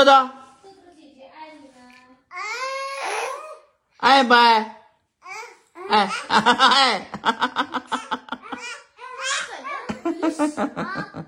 豆豆，豆豆姐姐爱你吗，爱不爱？爱，爱，哈哈哈哈哈哈！哈哈哈哈哈哈！